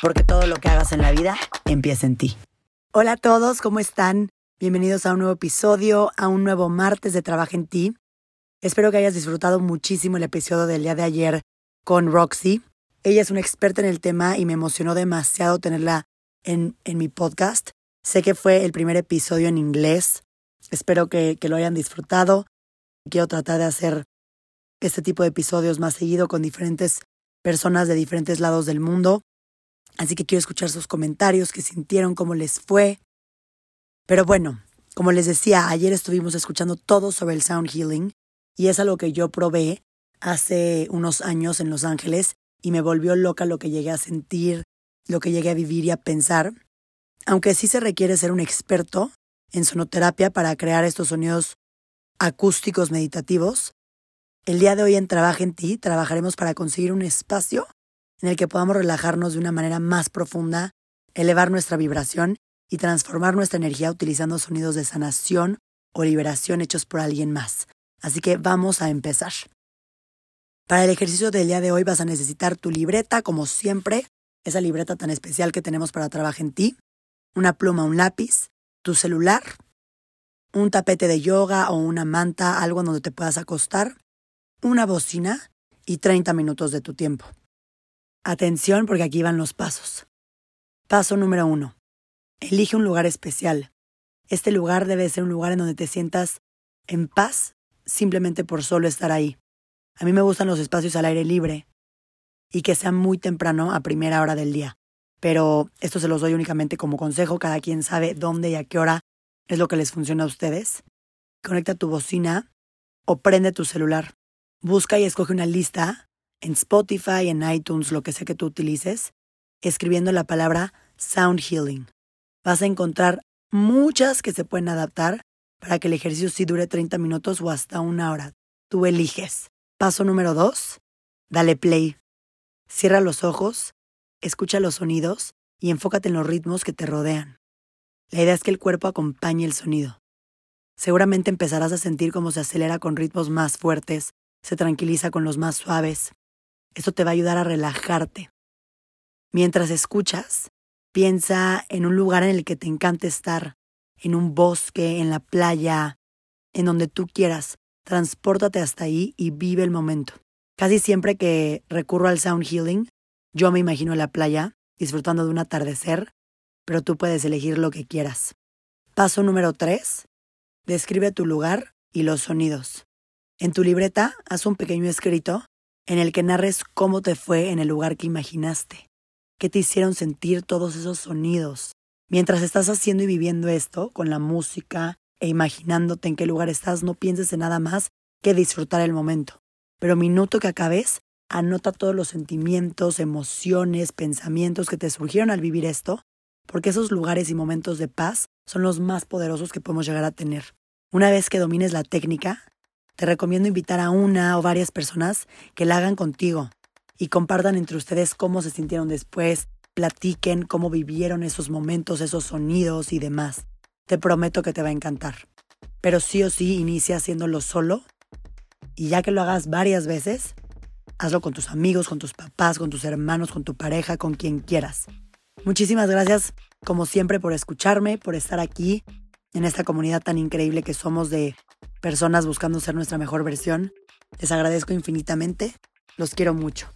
porque todo lo que hagas en la vida empieza en ti. Hola a todos, ¿cómo están? Bienvenidos a un nuevo episodio, a un nuevo martes de Trabaja en ti. Espero que hayas disfrutado muchísimo el episodio del día de ayer con Roxy. Ella es una experta en el tema y me emocionó demasiado tenerla en, en mi podcast. Sé que fue el primer episodio en inglés. Espero que, que lo hayan disfrutado. Quiero tratar de hacer este tipo de episodios más seguido con diferentes personas de diferentes lados del mundo. Así que quiero escuchar sus comentarios, qué sintieron, cómo les fue. Pero bueno, como les decía, ayer estuvimos escuchando todo sobre el sound healing y es algo que yo probé hace unos años en Los Ángeles y me volvió loca lo que llegué a sentir, lo que llegué a vivir y a pensar. Aunque sí se requiere ser un experto en sonoterapia para crear estos sonidos acústicos meditativos, el día de hoy en Trabaja en ti trabajaremos para conseguir un espacio en el que podamos relajarnos de una manera más profunda, elevar nuestra vibración y transformar nuestra energía utilizando sonidos de sanación o liberación hechos por alguien más. Así que vamos a empezar. Para el ejercicio del día de hoy vas a necesitar tu libreta, como siempre, esa libreta tan especial que tenemos para trabajar en ti, una pluma, un lápiz, tu celular, un tapete de yoga o una manta, algo donde te puedas acostar, una bocina y 30 minutos de tu tiempo. Atención porque aquí van los pasos. Paso número uno. Elige un lugar especial. Este lugar debe ser un lugar en donde te sientas en paz simplemente por solo estar ahí. A mí me gustan los espacios al aire libre y que sea muy temprano a primera hora del día. Pero esto se los doy únicamente como consejo. Cada quien sabe dónde y a qué hora es lo que les funciona a ustedes. Conecta tu bocina o prende tu celular. Busca y escoge una lista en Spotify, en iTunes, lo que sea que tú utilices, escribiendo la palabra Sound Healing. Vas a encontrar muchas que se pueden adaptar para que el ejercicio sí dure 30 minutos o hasta una hora. Tú eliges. Paso número 2. Dale play. Cierra los ojos, escucha los sonidos y enfócate en los ritmos que te rodean. La idea es que el cuerpo acompañe el sonido. Seguramente empezarás a sentir cómo se acelera con ritmos más fuertes, se tranquiliza con los más suaves, esto te va a ayudar a relajarte. Mientras escuchas, piensa en un lugar en el que te encante estar, en un bosque, en la playa, en donde tú quieras. Transpórtate hasta ahí y vive el momento. Casi siempre que recurro al sound healing, yo me imagino en la playa, disfrutando de un atardecer, pero tú puedes elegir lo que quieras. Paso número 3. Describe tu lugar y los sonidos. En tu libreta, haz un pequeño escrito en el que narres cómo te fue en el lugar que imaginaste, qué te hicieron sentir todos esos sonidos. Mientras estás haciendo y viviendo esto con la música e imaginándote en qué lugar estás, no pienses en nada más que disfrutar el momento. Pero minuto que acabes, anota todos los sentimientos, emociones, pensamientos que te surgieron al vivir esto, porque esos lugares y momentos de paz son los más poderosos que podemos llegar a tener. Una vez que domines la técnica, te recomiendo invitar a una o varias personas que la hagan contigo y compartan entre ustedes cómo se sintieron después, platiquen cómo vivieron esos momentos, esos sonidos y demás. Te prometo que te va a encantar. Pero sí o sí inicia haciéndolo solo y ya que lo hagas varias veces, hazlo con tus amigos, con tus papás, con tus hermanos, con tu pareja, con quien quieras. Muchísimas gracias, como siempre, por escucharme, por estar aquí en esta comunidad tan increíble que somos de personas buscando ser nuestra mejor versión. Les agradezco infinitamente. Los quiero mucho.